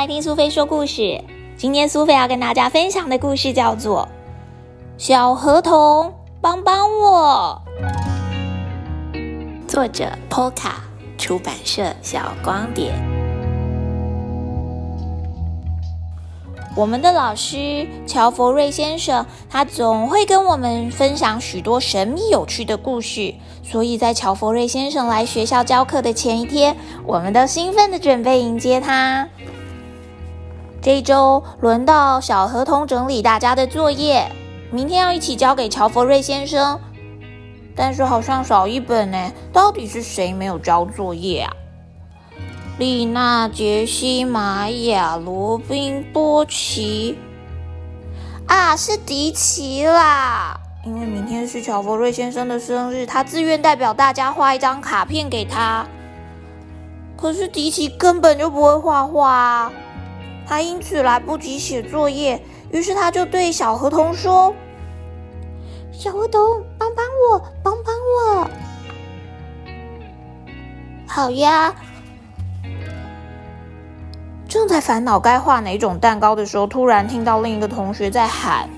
来听苏菲说故事。今天苏菲要跟大家分享的故事叫做《小河童帮帮我》，作者 Polka，出版社小光点。我们的老师乔佛瑞先生，他总会跟我们分享许多神秘有趣的故事。所以在乔佛瑞先生来学校教课的前一天，我们都兴奋的准备迎接他。这一周轮到小河童整理大家的作业，明天要一起交给乔佛瑞先生。但是好像少一本呢，到底是谁没有交作业啊？丽娜、杰西、玛雅、罗宾、波奇，啊，是迪奇啦！因为明天是乔佛瑞先生的生日，他自愿代表大家画一张卡片给他。可是迪奇根本就不会画画，他因此来不及写作业。于是他就对小河童说：“小河童，帮帮我，帮帮我！”好呀。正在烦恼该画哪种蛋糕的时候，突然听到另一个同学在喊：“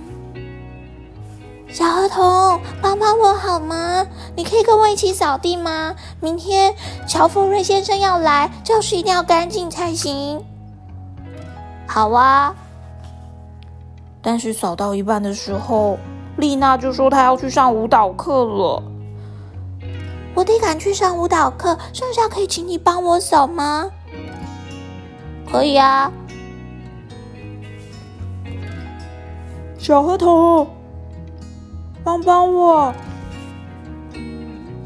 小河童，帮帮我好吗？你可以跟我一起扫地吗？明天乔福瑞先生要来，教室一定要干净才行。”“好啊。”但是扫到一半的时候，丽娜就说她要去上舞蹈课了。我得赶去上舞蹈课，剩下可以请你帮我扫吗？可以啊，小河童，帮帮我！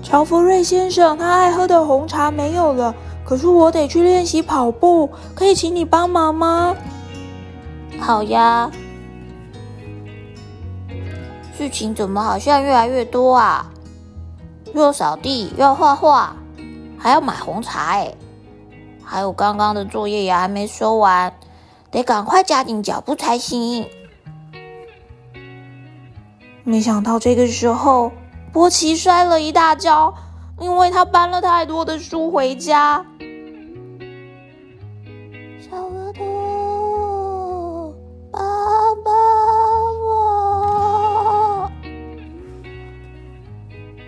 乔福瑞先生他爱喝的红茶没有了，可是我得去练习跑步，可以请你帮忙吗？好呀。事情怎么好像越来越多啊？又要扫地，又要画画，还要买红茶哎！还有刚刚的作业也还没收完，得赶快加紧脚步才行。没想到这个时候，波奇摔了一大跤，因为他搬了太多的书回家。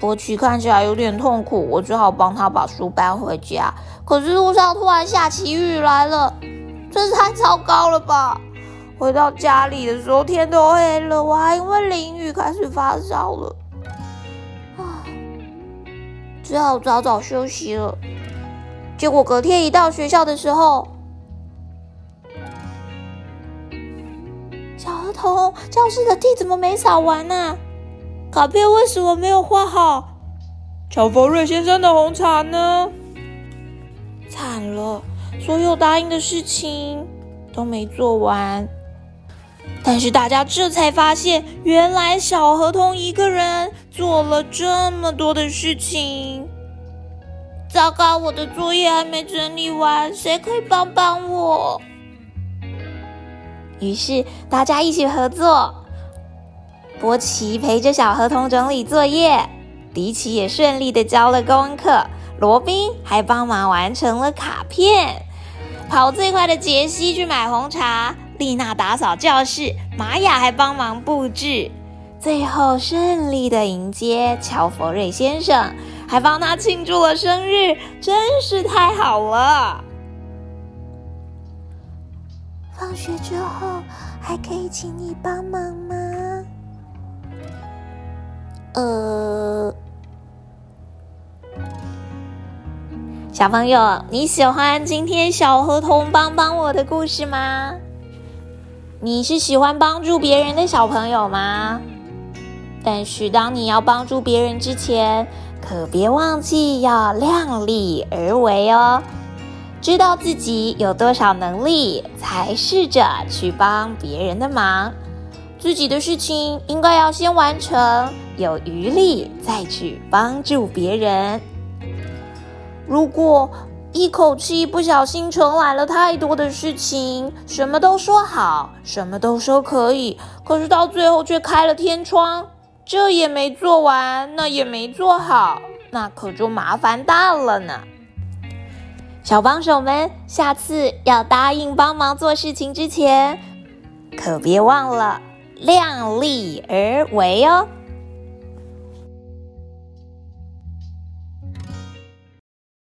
波奇看起来有点痛苦，我只好帮他把书搬回家。可是路上突然下起雨来了，真是太糟糕了吧！回到家里的时候天都黑了，我还因为淋雨开始发烧了，啊，只好早早休息了。结果隔天一到学校的时候，小儿童教室的地怎么没扫完呢？卡片为什么没有画好？乔佛瑞先生的红茶呢？惨了，所有答应的事情都没做完。但是大家这才发现，原来小河童一个人做了这么多的事情。糟糕，我的作业还没整理完，谁可以帮帮我？于是大家一起合作，波奇陪着小河童整理作业，迪奇也顺利的交了功课。罗宾还帮忙完成了卡片，跑最快的杰西去买红茶，丽娜打扫教室，玛雅还帮忙布置，最后顺利的迎接乔佛瑞先生，还帮他庆祝了生日，真是太好了。放学之后还可以请你帮忙吗？呃。小朋友，你喜欢今天小河童帮帮我的故事吗？你是喜欢帮助别人的小朋友吗？但是当你要帮助别人之前，可别忘记要量力而为哦。知道自己有多少能力，才试着去帮别人的忙。自己的事情应该要先完成，有余力再去帮助别人。如果一口气不小心承揽了太多的事情，什么都说好，什么都说可以，可是到最后却开了天窗，这也没做完，那也没做好，那可就麻烦大了呢。小帮手们，下次要答应帮忙做事情之前，可别忘了量力而为哦。